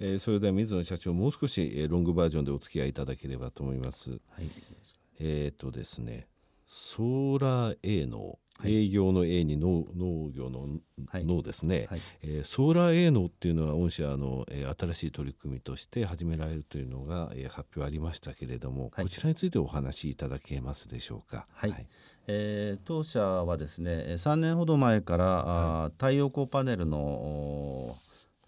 えー、それでは水野社長もう少し、えー、ロングバージョンでお付き合いいただければと思います。はい、えっ、とですねソーラー A の営業の A に農農業の農ですね、はい、えー、ソーラー A 農っていうのは御社の、えー、新しい取り組みとして始められるというのが、えー、発表ありましたけれども、はい、こちらについてお話しいただけますでしょうか？はい、はい、えー、当社はですね3年ほど前から、はい、太陽光パネルの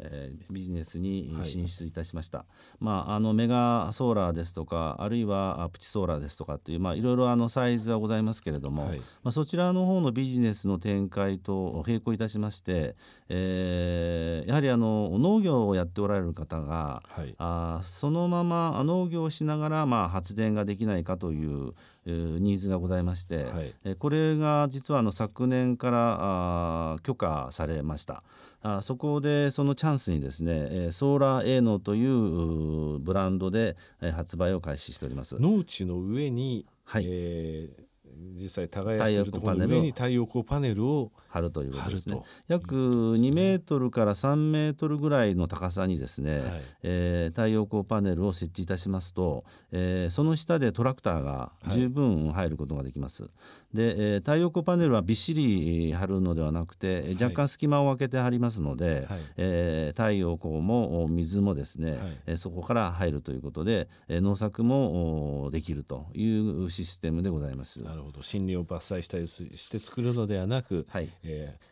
えー、ビジネスに進出いたしました、はい、まあ、あのメガソーラーですとかあるいはプチソーラーですとかっていう、まあ、いろいろあのサイズはございますけれども、はい、まあ、そちらの方のビジネスの展開と並行いたしまして、えー、やはりあの農業をやっておられる方が、はい、あそのまま農業をしながら、まあ、発電ができないかというニーズがございまして、はい、これが実はあの昨年からあ許可されました。あそこでそのチャンスにですねソーラーエーノというブランドで発売を開始しております。農地の上に、はい。えー、実際耕しているところの上に太陽光パネルを貼るということですね。約2メートルから3メートルぐらいの高さにですね、はい、えー、太陽光パネルを設置いたしますと、えー、その下でトラクターが十分入ることができます。はい、で、えー、太陽光パネルはびっしり貼るのではなくて若干隙間を空けて貼りますので、はい、えー、太陽光も水もですね、はい、そこから入るということで、農作もできるというシステムでございます。なるほど森林を伐採したりして作るのではなく、はい。えー、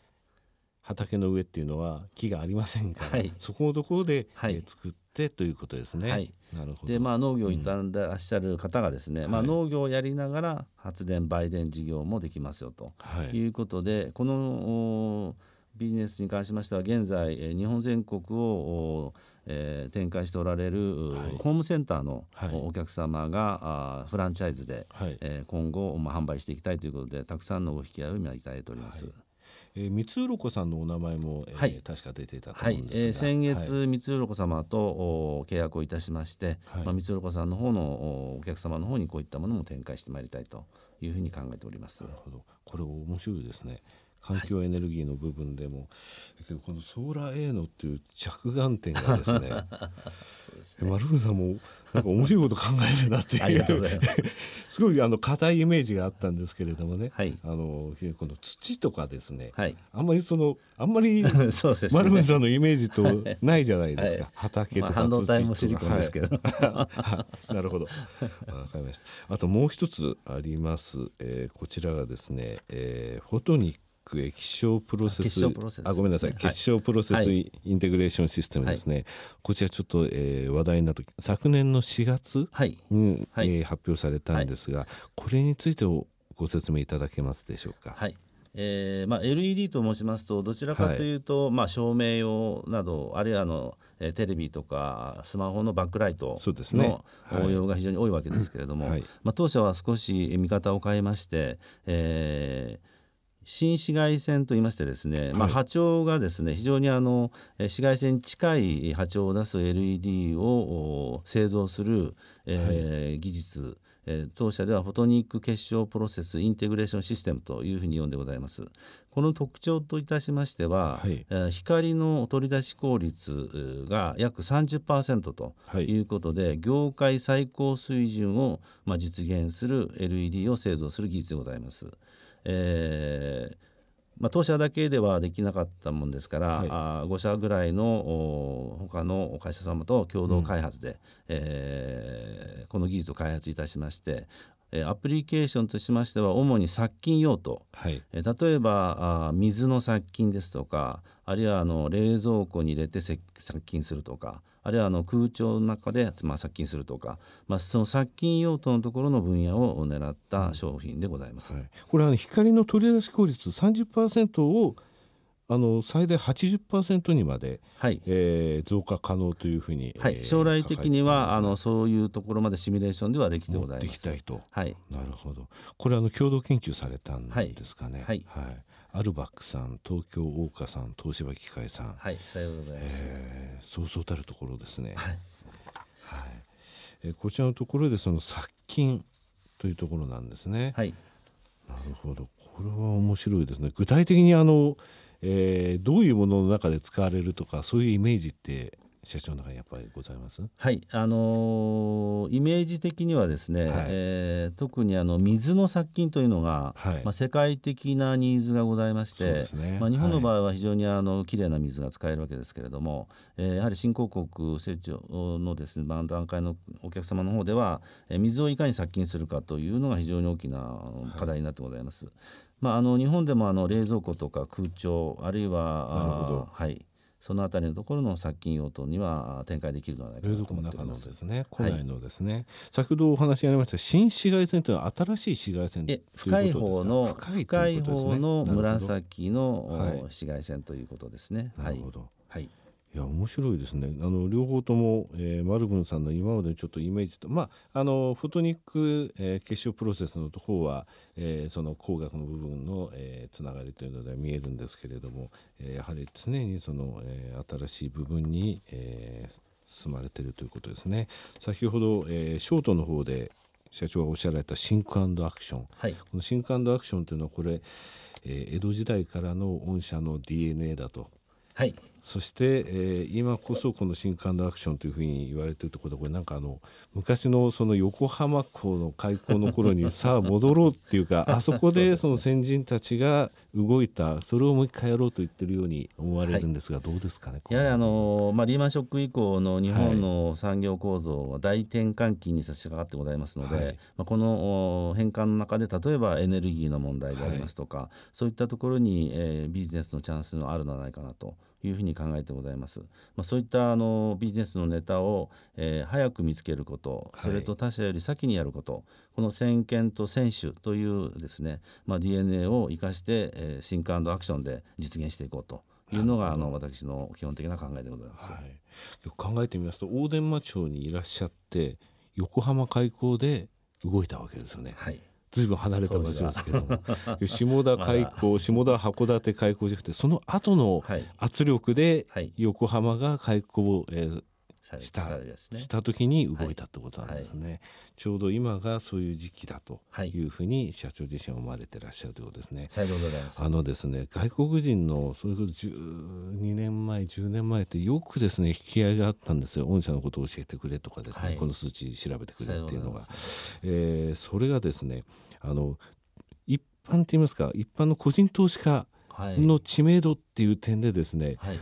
畑の上っていうのは木がありませんから、はい、そこのところで、はい、えー、作ってということですね。はい、なるほど。でまあ農業を営ん。でらっしゃる方がですね、うん、まあ、農業をやりながら発電売電事業もできますよとい。うことで、このビジネスに関しましては現在日本全国をえー、展開しておられる、はい、ホームセンターのお客様が、フランチャイズで、はい、えー、今後、まあ、販売していきたいということでたくさんのお引き合いを今いただいております。はい。えー、三つ鱗さんのお名前も、えー、はい、確か出ていたと思うんですが、はい。えー、先月、はい、三つ鱗様とお契約をいたしまして、はい。まあ、三つ鱗さんの方のお客様の方にこういったものも展開してまいりたいというふうに考えております。なるほど。これ面白いですね。環境エネルギーの部分でも、はい、けどこのソーラー A のっていう着眼点がですね すね。丸藤さんもなんか面白いこと考えるなっていうす。ごいあの硬いイメージがあったんですけれどもね、はい、あのこの土とかですね、はい、あんまりそのあんまり 丸藤さんのイメージとないじゃないですか、はい、畑とか土とか、まあ、半導体もシリコンですけど、はい、なるほど。わかりました。あともう一つあります、えー、こちらがですね、えー、フォトニックク液晶プロセス。あごめんなさい、結晶プロセスインテグレーションシステムですね、はい、こちらちょっと、えー、話題になった昨年の4月に、はい、えー、発表されたんですが、これについてご説明いただけますでしょうか？はい。えーまあ、LED と申しますとどちらかというと、はい、まあ、照明用などあるいはあの、えー、テレビとかスマホのバックライトの応用が非常に多いわけですけれども、はい、まあ、当社は少し見方を変えまして、えー新紫外線といいましてですね、はい、まあ、波長がですね非常にあの紫外線に近い波長を出す LED を製造する、えー、はい、技術え当社ではフォトニック結晶プロセスインテグレーションシステムというふうに呼んでございます。この特徴といたしましては、はい、え光の取り出し効率が約30%ということで、はい、業界最高水準を、まあ、実現する LED を製造する技術でございます。えーまあ、当社だけではできなかったもんですから、はい、あ5社ぐらいの他の会社様と共同開発で、うん、えー、この技術を開発いたしましてアプリケーションとしましては主に殺菌用途、はい、例えばあ水の殺菌ですとかあるいはあの冷蔵庫に入れて殺菌するとかあるいはあの空調の中で、まあ、殺菌するとか、まあ、その殺菌用途のところの分野を狙った商品でございます。はい、これは光の取り出し効率30%をあの最大80%にまで、はい。えー、増加可能というふうに、はい、将来的にはあのそういうところまでシミュレーションではできてございます。できたいと、はい、なるほど。これあの共同研究されたんですかね。はい、はい、はい。アルバックさん東京大岡さん東芝機械さん。はい。さようございます、えー、そうそうたるところですね。はい、はい。えー、こちらのところでその殺菌というところなんですね。はい。なるほど。これは面白いですね。具体的にあの、えー、どういうものの中で使われるとかそういうイメージって社長の中にやっぱりございます？はいあのー、イメージ的にはですね、はい、えー、特にあの水の殺菌というのが、はい、まあ、世界的なニーズがございまして、ね、まあ、日本の場合は非常にあの綺麗な水が使えるわけですけれども、えー、やはり新興国成長のですね、まあ、段階のお客様の方では、えー、水をいかに殺菌するかというのが非常に大きな課題になってございます。はい、まあ、あの日本でもあの冷蔵庫とか空調あるいははい。そのあたりのところの殺菌用途には展開できるのではないかと思っています。冷蔵庫の中のですね、古来のですね、はい、先ほどお話にありました新紫外線というのは新しい紫外線え深い方の深い方の紫の紫外線ということですね。なるほど。はい。いや面白いですね。あの両方とも、えー、マルブンさんの今までちょっとイメージとまああのフォトニック、えー、結晶プロセスの方は、えー、その工学の部分の、えー、つながりというのでは見えるんですけれども、えー、やはり常にその、えー、新しい部分に、えー、進まれているということですね。先ほど、えー、ショートの方で社長がおっしゃられたシンクアクション、はい、このシンクアクションというのはこれ、えー、江戸時代からの御社の DNA だとはい、そして、えー、今こそこの新感度アクションというふうに言われているところでこれなんかあの昔のその横浜港の開港の頃にさあ戻ろうっていうか あそこでその先人たちが動いたそれをもう一回やろうと言ってるように思われるんですが、どうですかねやはりあの、まあ、リーマンショック以降の日本の産業構造は大転換期に差し掛かってございますので、はい、まあ、この変換の中で例えばエネルギーの問題でありますとか、はい、そういったところに、えー、ビジネスのチャンスのあるのではないかなと。いうふうに考えてございます。まあ、そういったあのビジネスのネタを、えー、早く見つけること、それと他社より先にやること、この先見と先取というですね、まあ、DNA を生かして、えー、シンクアクションで実現していこうというのがあの私の基本的な考えでございます。はい、よく考えてみますと大伝馬町にいらっしゃって横浜開港で動いたわけですよね。はいずいぶん離れた場所ですけども。下田 開港下田函館開港じゃなくてその後の圧力で横浜が開港、えー、した,、ね、した時に動いたってことなんですね、はい、ちょうど今がそういう時期だとい。うふうに社長自身は思われてらっしゃるということですね。あのですね外国人のそれこそ12年前10年前ってよくですね引き合いがあったんですよ。御社のことを教えてくれとかですね、はい、この数値調べてくれっていうのが、えー、それがですねあの一般って言いますか一般の個人投資家の知名度っていう点でですね、はい、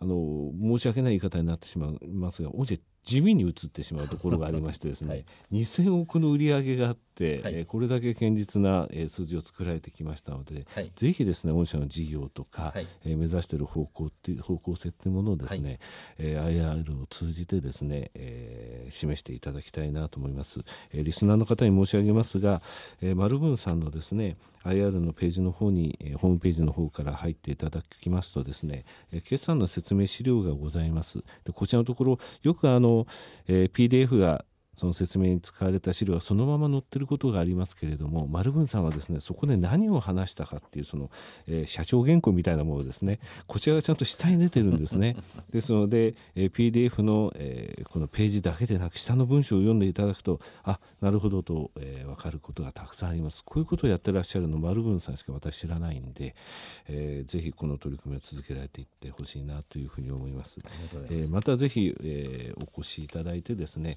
あの申し訳ない言い方になってしまいますが御社地味に移ってしまうところがありましてですね、はい、2,000億の売り上げがあって、はい、えこれだけ堅実な、え数字を作られてきましたので、はい、ぜひですね御社の事業とか、はい、え目指している方向っていう方向性っていうものをですね、はい、えー、IR を通じてですね、えー、示していただきたいなと思います、えー、リスナーの方に申し上げますが、えー、丸文さんのですね IR のページの方に、えー、ホームページの方から入っていただきますとですね、えー、決算の説明資料がございます。でこちらのところよくあの、えー、PDF がその説明に使われた資料はそのまま載ってることがありますけれども丸文さんはですねそこで何を話したかっていうその、えー、社長原稿みたいなものですねこちらがちゃんと下に出てるんですね。ですので、えー、PDF の、えー、このページだけでなく下の文章を読んでいただくとあなるほどと、えー、分かることがたくさんあります。こういうことをやってらっしゃるの丸文さんしか私知らないんで、えー、ぜひこの取り組みを続けられていってほしいなというふうに思います。まえー、またぜひ、えー、お越しいただいてですね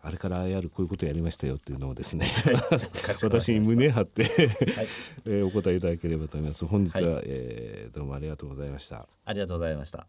あれからやるこういうことやりましたよっていうのをですね、はい、私に胸張ってはい、えー、お答えいただければと思います。本日は、はい、えー、どうもありがとうございました。ありがとうございました